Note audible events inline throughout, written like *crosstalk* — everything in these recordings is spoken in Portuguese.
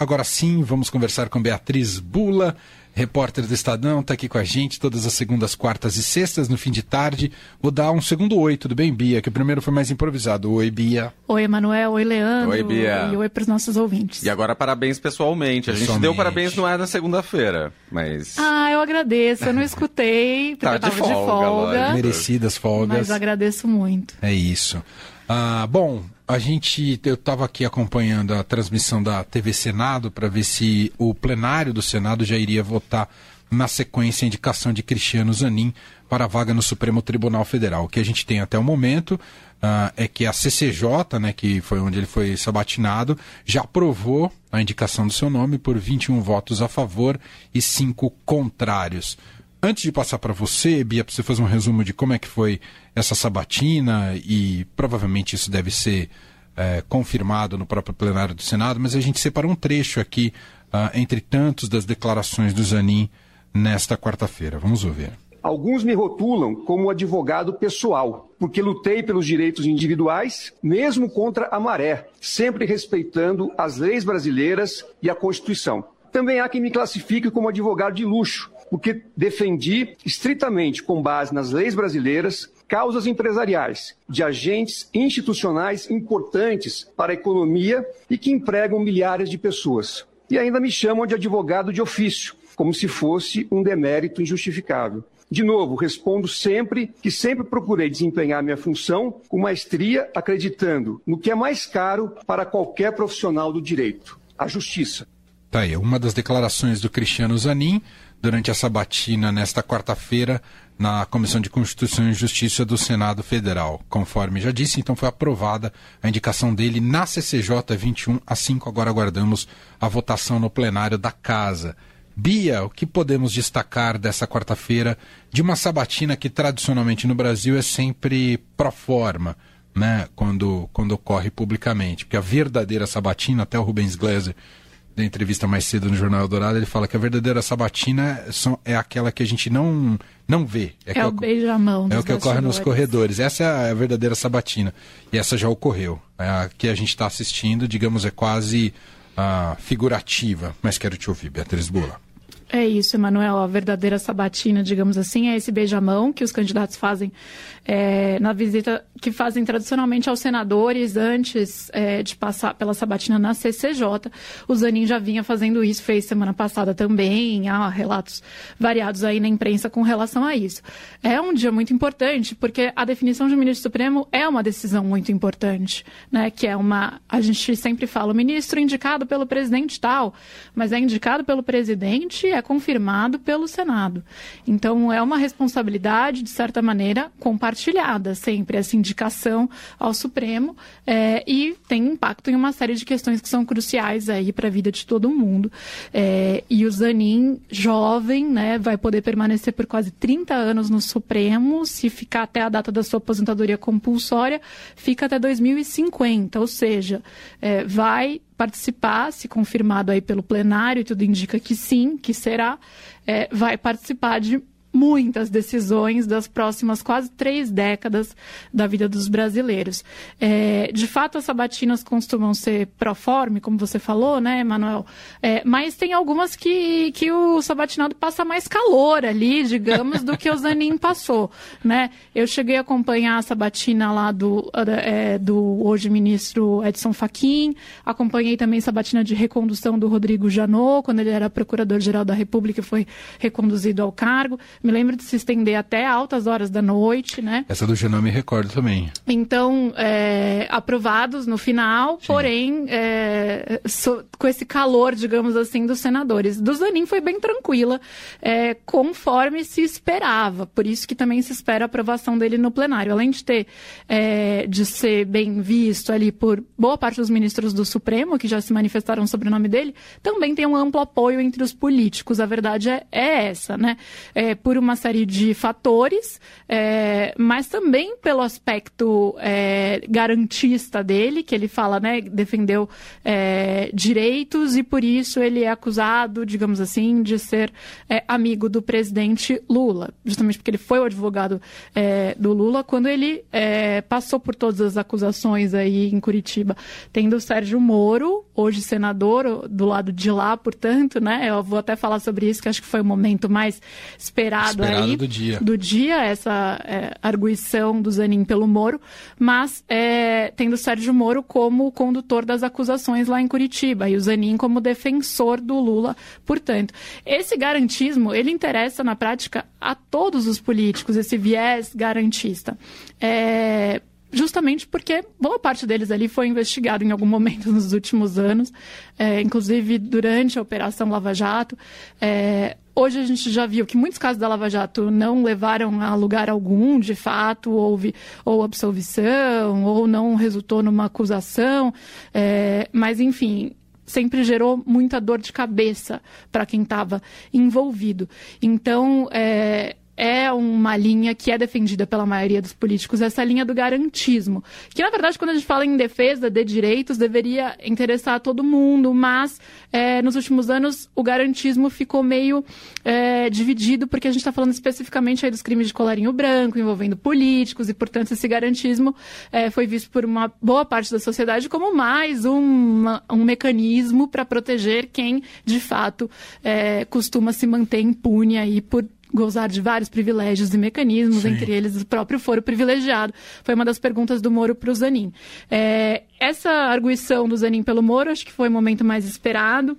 Agora sim, vamos conversar com Beatriz Bula, repórter do Estadão, está aqui com a gente todas as segundas, quartas e sextas, no fim de tarde. Vou dar um segundo oi, tudo bem, Bia? Que o primeiro foi mais improvisado. Oi, Bia. Oi, Emanuel. Oi, Leandro. Oi, Bia. E oi para os nossos ouvintes. E agora parabéns pessoalmente. A gente Pessoalmente. deu parabéns não é na segunda-feira, mas... Ah, eu agradeço. Eu não escutei, *laughs* porque Tá eu de tava de folga, folga. lógico. Merecidas folgas. mas agradeço muito. É isso. Ah, bom, a gente, eu estava aqui acompanhando a transmissão da TV Senado para ver se o plenário do Senado já iria votar na sequência a indicação de Cristiano Zanin para a vaga no Supremo Tribunal Federal. O que a gente tem até o momento ah, é que a CCJ, né, que foi onde ele foi sabatinado, já aprovou a indicação do seu nome por 21 votos a favor e 5 contrários. Antes de passar para você, Bia, para você fazer um resumo de como é que foi essa sabatina e provavelmente isso deve ser é, confirmado no próprio plenário do Senado, mas a gente separou um trecho aqui ah, entre tantos das declarações do Zanin nesta quarta-feira. Vamos ouvir. Alguns me rotulam como advogado pessoal, porque lutei pelos direitos individuais, mesmo contra a maré, sempre respeitando as leis brasileiras e a Constituição. Também há quem me classifique como advogado de luxo, porque defendi estritamente, com base nas leis brasileiras, causas empresariais de agentes institucionais importantes para a economia e que empregam milhares de pessoas. E ainda me chamam de advogado de ofício, como se fosse um demérito injustificável. De novo, respondo sempre que sempre procurei desempenhar minha função com maestria, acreditando no que é mais caro para qualquer profissional do direito: a justiça. Tá aí, uma das declarações do Cristiano Zanin durante a sabatina nesta quarta-feira na Comissão de Constituição e Justiça do Senado Federal. Conforme já disse, então foi aprovada a indicação dele na CCJ 21 a 5. Agora aguardamos a votação no plenário da Casa. Bia, o que podemos destacar dessa quarta-feira de uma sabatina que tradicionalmente no Brasil é sempre pro forma, né, quando, quando ocorre publicamente? Porque a verdadeira sabatina, até o Rubens Gleiser da entrevista mais cedo no Jornal Eldorado, ele fala que a verdadeira sabatina são- é aquela que a gente não, não vê. É, que o beijamão É o que ocorre nos corredores. Essa é a verdadeira sabatina. E essa já ocorreu. É a que a gente está assistindo, digamos, é quase ah, figurativa. Mas quero te ouvir, Beatriz Bula. É isso, Emanuel. A verdadeira sabatina, digamos assim, é esse beijamão que os candidatos fazem é, na visita que fazem tradicionalmente aos senadores antes é, de passar pela sabatina na CCJ. O Zanin já vinha fazendo isso, fez semana passada também. Há relatos variados aí na imprensa com relação a isso. É um dia muito importante porque a definição de ministro supremo é uma decisão muito importante, né? Que é uma, a gente sempre fala, o ministro indicado pelo presidente tal, mas é indicado pelo presidente e é confirmado pelo Senado. Então é uma responsabilidade de certa maneira compartilhada sempre essa indicação ao Supremo é, e tem impacto em uma série de questões que são cruciais aí para a vida de todo mundo. É, e o Zanin, jovem, né, vai poder permanecer por quase 30 anos no Supremo, se ficar até a data da sua aposentadoria compulsória, fica até 2050, ou seja, é, vai participar, se confirmado aí pelo plenário, tudo indica que sim, que será, é, vai participar de muitas decisões das próximas quase três décadas da vida dos brasileiros. É, de fato, as sabatinas costumam ser proforme, como você falou, né, Emanuel? É, mas tem algumas que, que o sabatinado passa mais calor ali, digamos, do que o Zanin passou, né? Eu cheguei a acompanhar a sabatina lá do, é, do hoje ministro Edson Fachin, acompanhei também a sabatina de recondução do Rodrigo Janot, quando ele era procurador-geral da República e foi reconduzido ao cargo. Me lembro de se estender até altas horas da noite, né? Essa do Genome me recordo também. Então, é, aprovados no final, porém, é, so- com esse calor, digamos assim, dos senadores. Do Zanin foi bem tranquila, é, conforme se esperava. Por isso que também se espera a aprovação dele no plenário. Além de ter, é, de ser bem visto ali por boa parte dos ministros do Supremo, que já se manifestaram sobre o nome dele, também tem um amplo apoio entre os políticos. A verdade é, é essa, né? É, por uma série de fatores, é, mas também pelo aspecto é, garantista dele, que ele fala, né, defendeu é, direitos e por isso ele é acusado, digamos assim, de ser é, amigo do presidente Lula, justamente porque ele foi o advogado é, do Lula quando ele é, passou por todas as acusações aí em Curitiba, tendo o Sérgio Moro, hoje senador, do lado de lá, portanto, né? Eu vou até falar sobre isso, que acho que foi o momento mais esperado, esperado aí do dia. do dia, essa é, arguição do Zanin pelo Moro, mas é, tendo Sérgio Moro como condutor das acusações lá em Curitiba e o Zanin como defensor do Lula, portanto. Esse garantismo, ele interessa na prática a todos os políticos, esse viés garantista. É, justamente porque boa parte deles ali foi investigado em algum momento *laughs* nos últimos anos, é, inclusive durante a Operação Lava Jato. É, hoje a gente já viu que muitos casos da Lava Jato não levaram a lugar algum, de fato, houve ou absolvição, ou não resultou numa acusação, é, mas enfim, sempre gerou muita dor de cabeça para quem estava envolvido. Então, é, é uma linha que é defendida pela maioria dos políticos, essa linha do garantismo. Que, na verdade, quando a gente fala em defesa de direitos, deveria interessar a todo mundo, mas é, nos últimos anos o garantismo ficou meio é, dividido, porque a gente está falando especificamente aí dos crimes de colarinho branco, envolvendo políticos, e, portanto, esse garantismo é, foi visto por uma boa parte da sociedade como mais uma, um mecanismo para proteger quem, de fato, é, costuma se manter impune aí por gozar de vários privilégios e mecanismos, Sim. entre eles o próprio foro privilegiado. Foi uma das perguntas do Moro para o Zanin. É, essa arguição do Zanin pelo Moro, acho que foi o momento mais esperado.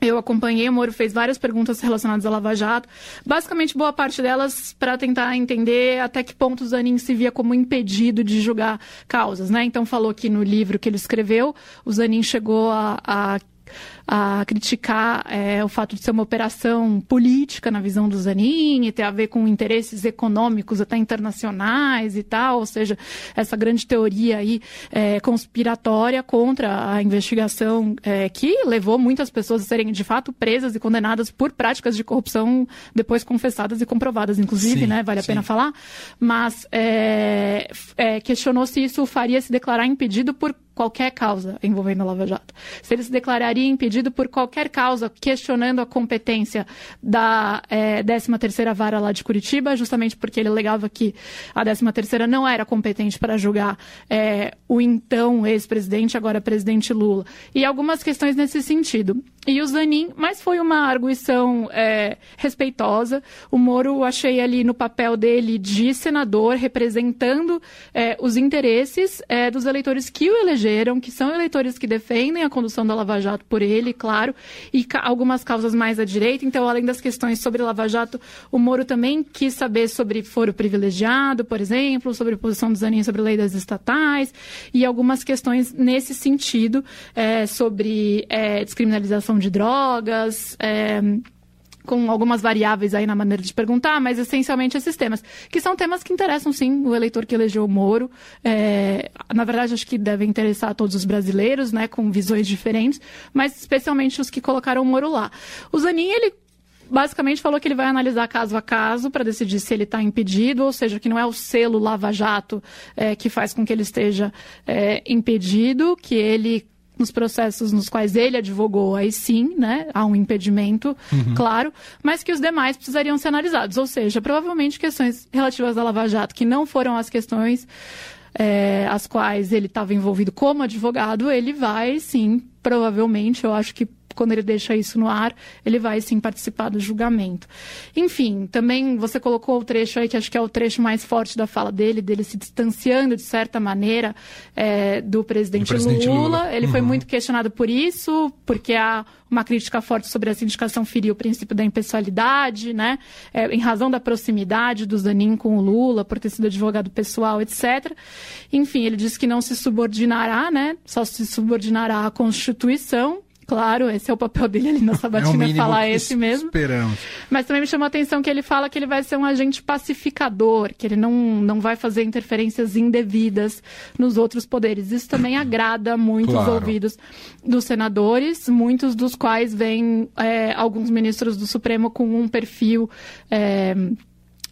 Eu acompanhei, o Moro fez várias perguntas relacionadas à Lava Jato, basicamente boa parte delas para tentar entender até que ponto o Zanin se via como impedido de julgar causas, né? Então falou que no livro que ele escreveu, o Zanin chegou a, a a criticar é, o fato de ser uma operação política na visão do Zanin e ter a ver com interesses econômicos até internacionais e tal, ou seja, essa grande teoria aí é, conspiratória contra a investigação é, que levou muitas pessoas a serem de fato presas e condenadas por práticas de corrupção depois confessadas e comprovadas, inclusive, sim, né? Vale a sim. pena falar. Mas é, é, questionou se isso faria se declarar impedido por qualquer causa envolvendo a Lava Jato. Se ele se declararia impedido por qualquer causa, questionando a competência da é, 13ª Vara lá de Curitiba, justamente porque ele alegava que a 13ª não era competente para julgar é, o então ex-presidente, agora presidente Lula. E algumas questões nesse sentido. E o Zanin, mas foi uma arguição é, respeitosa. O Moro, achei ali no papel dele de senador, representando é, os interesses é, dos eleitores que o elegeram, que são eleitores que defendem a condução da Lava Jato por ele, claro, e ca algumas causas mais à direita. Então, além das questões sobre Lava Jato, o Moro também quis saber sobre foro privilegiado, por exemplo, sobre a posição do Zanin sobre a lei das estatais, e algumas questões nesse sentido, é, sobre é, descriminalização de drogas, é, com algumas variáveis aí na maneira de perguntar, mas essencialmente esses temas, que são temas que interessam sim o eleitor que elegeu o Moro. É, na verdade, acho que devem interessar a todos os brasileiros, né, com visões diferentes, mas especialmente os que colocaram o Moro lá. O Zanin, ele basicamente falou que ele vai analisar caso a caso para decidir se ele está impedido, ou seja, que não é o selo Lava Jato é, que faz com que ele esteja é, impedido, que ele nos processos nos quais ele advogou, aí sim, né, há um impedimento, uhum. claro, mas que os demais precisariam ser analisados. Ou seja, provavelmente questões relativas à Lava Jato, que não foram as questões é, as quais ele estava envolvido como advogado, ele vai sim, provavelmente, eu acho que quando ele deixa isso no ar, ele vai sim participar do julgamento. Enfim, também você colocou o trecho aí que acho que é o trecho mais forte da fala dele, dele se distanciando de certa maneira é, do presidente, presidente Lula. Lula. Ele uhum. foi muito questionado por isso, porque há uma crítica forte sobre essa indicação ferir o princípio da impessoalidade, né? É, em razão da proximidade do Zanin com o Lula, por ter sido advogado pessoal, etc. Enfim, ele disse que não se subordinará, né? Só se subordinará à Constituição Claro, esse é o papel dele ali na *laughs* Sabatina, é falar esse mesmo. Esperamos. Mas também me chamou a atenção que ele fala que ele vai ser um agente pacificador, que ele não, não vai fazer interferências indevidas nos outros poderes. Isso também *coughs* agrada muito claro. os ouvidos dos senadores, muitos dos quais vêm é, alguns ministros do Supremo com um perfil. É,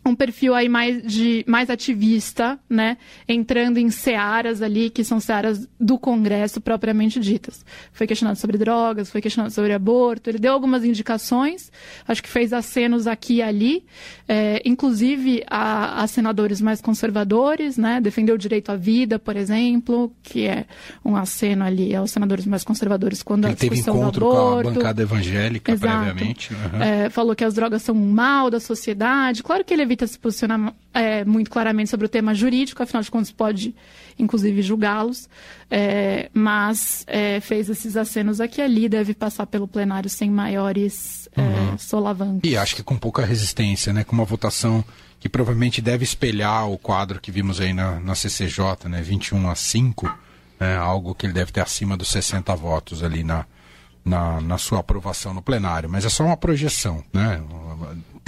um perfil aí mais de mais ativista, né, entrando em searas ali que são searas do Congresso propriamente ditas. Foi questionado sobre drogas, foi questionado sobre aborto, ele deu algumas indicações, acho que fez acenos aqui e ali, é, inclusive a, a, senadores mais conservadores, né, defendeu o direito à vida, por exemplo, que é um aceno ali aos senadores mais conservadores quando ele a discussão teve encontro do aborto. com a bancada evangélica Exato. previamente. Uhum. É, falou que as drogas são um mal da sociedade. Claro que ele evita se posicionar é, muito claramente sobre o tema jurídico, afinal de contas pode, inclusive, julgá-los, é, mas é, fez esses acenos aqui ali, deve passar pelo plenário sem maiores é, uhum. solavancos. E acho que com pouca resistência, né? com uma votação que provavelmente deve espelhar o quadro que vimos aí na, na CCJ, né? 21 a 5, né? algo que ele deve ter acima dos 60 votos ali na, na, na sua aprovação no plenário, mas é só uma projeção, né?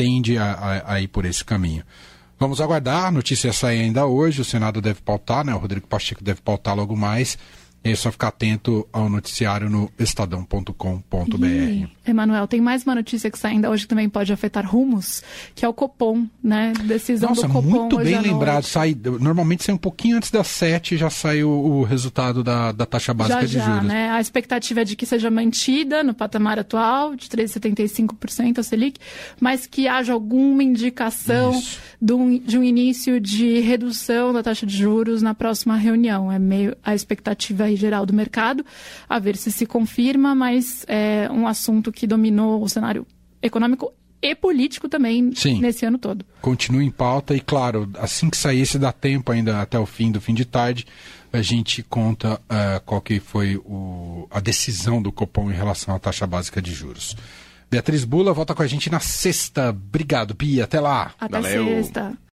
Tende a, a, a ir por esse caminho. Vamos aguardar, a notícia sai ainda hoje, o Senado deve pautar, né? O Rodrigo Pacheco deve pautar logo mais. É só ficar atento ao noticiário no estadão.com.br. Emanuel, tem mais uma notícia que sai ainda hoje que também pode afetar rumos, que é o Copom, né? Decisão Nossa, do Copom. muito bem lembrado. Sai, normalmente sai um pouquinho antes das sete já sai o, o resultado da, da taxa básica já, de já, juros. Né? A expectativa é de que seja mantida no patamar atual, de 3,75% a Selic, mas que haja alguma indicação de um, de um início de redução da taxa de juros na próxima reunião. É meio a expectativa geral do mercado, a ver se se confirma, mas é um assunto que dominou o cenário econômico e político também Sim. nesse ano todo. Continua em pauta e, claro, assim que sair, se dá tempo ainda até o fim do fim de tarde, a gente conta uh, qual que foi o, a decisão do Copom em relação à taxa básica de juros. Beatriz Bula volta com a gente na sexta. Obrigado, Bia. Até lá. Até Valeu. sexta.